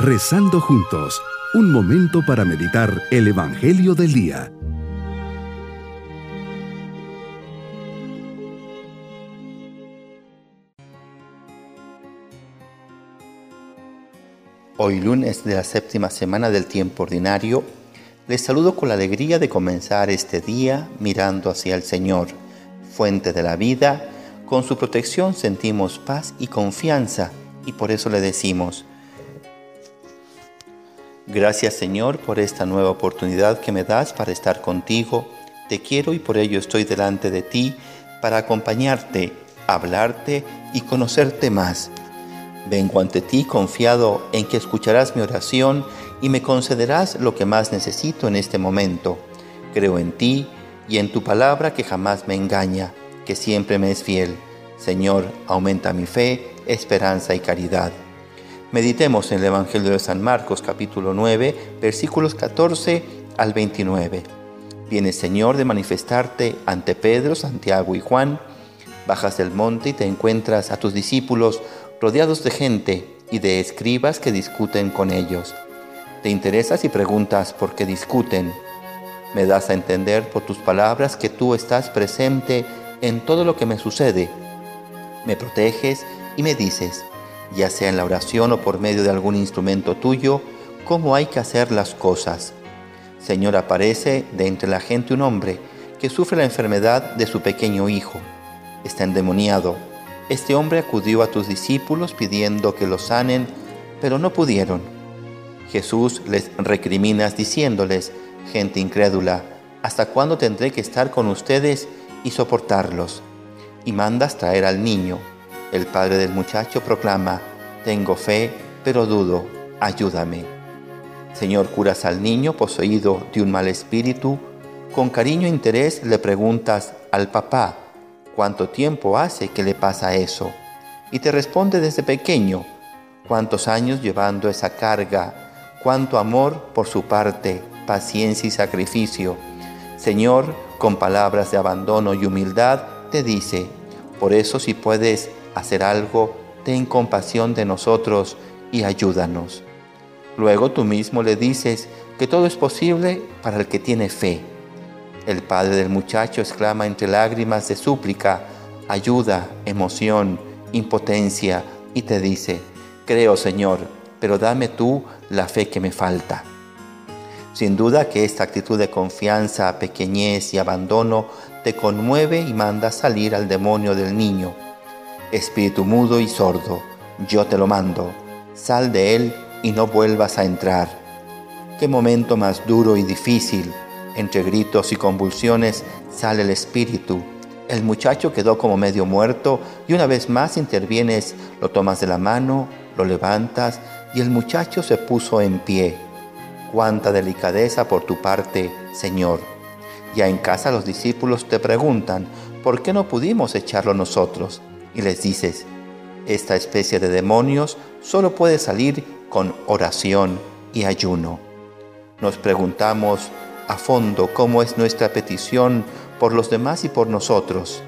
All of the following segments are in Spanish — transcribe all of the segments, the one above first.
Rezando juntos, un momento para meditar el Evangelio del Día. Hoy lunes de la séptima semana del tiempo ordinario, les saludo con la alegría de comenzar este día mirando hacia el Señor, fuente de la vida. Con su protección sentimos paz y confianza y por eso le decimos, gracias Señor por esta nueva oportunidad que me das para estar contigo. Te quiero y por ello estoy delante de ti para acompañarte, hablarte y conocerte más. Vengo ante ti confiado en que escucharás mi oración y me concederás lo que más necesito en este momento. Creo en ti y en tu palabra que jamás me engaña, que siempre me es fiel. Señor, aumenta mi fe, esperanza y caridad. Meditemos en el Evangelio de San Marcos capítulo 9, versículos 14 al 29. Vienes, Señor, de manifestarte ante Pedro, Santiago y Juan. Bajas del monte y te encuentras a tus discípulos rodeados de gente y de escribas que discuten con ellos. Te interesas y preguntas por qué discuten. Me das a entender por tus palabras que tú estás presente en todo lo que me sucede. Me proteges y me dices, ya sea en la oración o por medio de algún instrumento tuyo, cómo hay que hacer las cosas. Señor, aparece de entre la gente un hombre que sufre la enfermedad de su pequeño hijo. Está endemoniado este hombre acudió a tus discípulos pidiendo que lo sanen, pero no pudieron. Jesús les recriminas diciéndoles, gente incrédula, ¿hasta cuándo tendré que estar con ustedes y soportarlos? Y mandas traer al niño. El padre del muchacho proclama, tengo fe, pero dudo, ayúdame. Señor, curas al niño poseído de un mal espíritu. Con cariño e interés le preguntas al papá, ¿Cuánto tiempo hace que le pasa eso? Y te responde desde pequeño, ¿cuántos años llevando esa carga? ¿Cuánto amor por su parte, paciencia y sacrificio? Señor, con palabras de abandono y humildad, te dice, por eso si puedes hacer algo, ten compasión de nosotros y ayúdanos. Luego tú mismo le dices que todo es posible para el que tiene fe el padre del muchacho exclama entre lágrimas de súplica, ayuda, emoción, impotencia, y te dice, creo Señor, pero dame tú la fe que me falta. Sin duda que esta actitud de confianza, pequeñez y abandono te conmueve y manda salir al demonio del niño. Espíritu mudo y sordo, yo te lo mando, sal de él y no vuelvas a entrar. Qué momento más duro y difícil entre gritos y convulsiones sale el espíritu. El muchacho quedó como medio muerto y una vez más intervienes, lo tomas de la mano, lo levantas y el muchacho se puso en pie. Cuánta delicadeza por tu parte, Señor. Ya en casa los discípulos te preguntan, ¿por qué no pudimos echarlo nosotros? Y les dices, esta especie de demonios solo puede salir con oración y ayuno. Nos preguntamos, a fondo cómo es nuestra petición por los demás y por nosotros.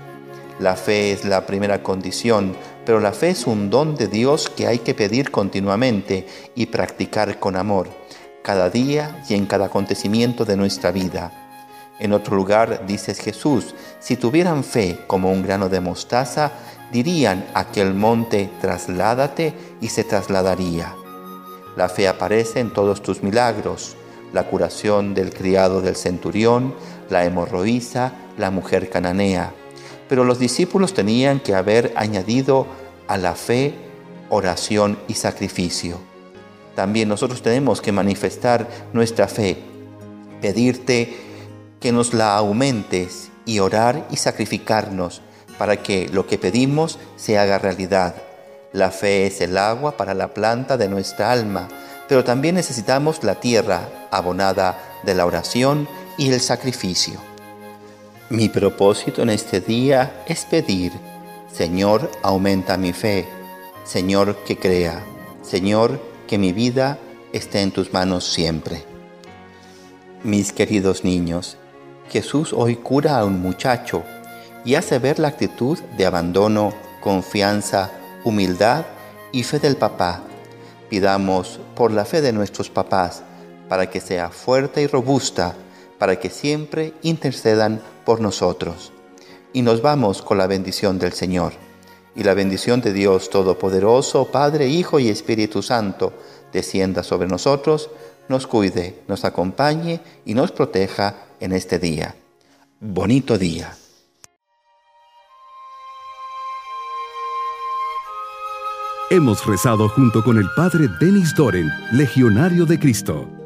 La fe es la primera condición, pero la fe es un don de Dios que hay que pedir continuamente y practicar con amor, cada día y en cada acontecimiento de nuestra vida. En otro lugar dices Jesús, si tuvieran fe como un grano de mostaza, dirían a aquel monte, trasládate y se trasladaría. La fe aparece en todos tus milagros, la curación del criado del centurión, la hemorroísa, la mujer cananea. Pero los discípulos tenían que haber añadido a la fe oración y sacrificio. También nosotros tenemos que manifestar nuestra fe, pedirte que nos la aumentes y orar y sacrificarnos para que lo que pedimos se haga realidad. La fe es el agua para la planta de nuestra alma pero también necesitamos la tierra abonada de la oración y el sacrificio. Mi propósito en este día es pedir, Señor, aumenta mi fe, Señor, que crea, Señor, que mi vida esté en tus manos siempre. Mis queridos niños, Jesús hoy cura a un muchacho y hace ver la actitud de abandono, confianza, humildad y fe del papá Pidamos por la fe de nuestros papás, para que sea fuerte y robusta, para que siempre intercedan por nosotros. Y nos vamos con la bendición del Señor. Y la bendición de Dios Todopoderoso, Padre, Hijo y Espíritu Santo, descienda sobre nosotros, nos cuide, nos acompañe y nos proteja en este día. Bonito día. Hemos rezado junto con el Padre Denis Doren, Legionario de Cristo.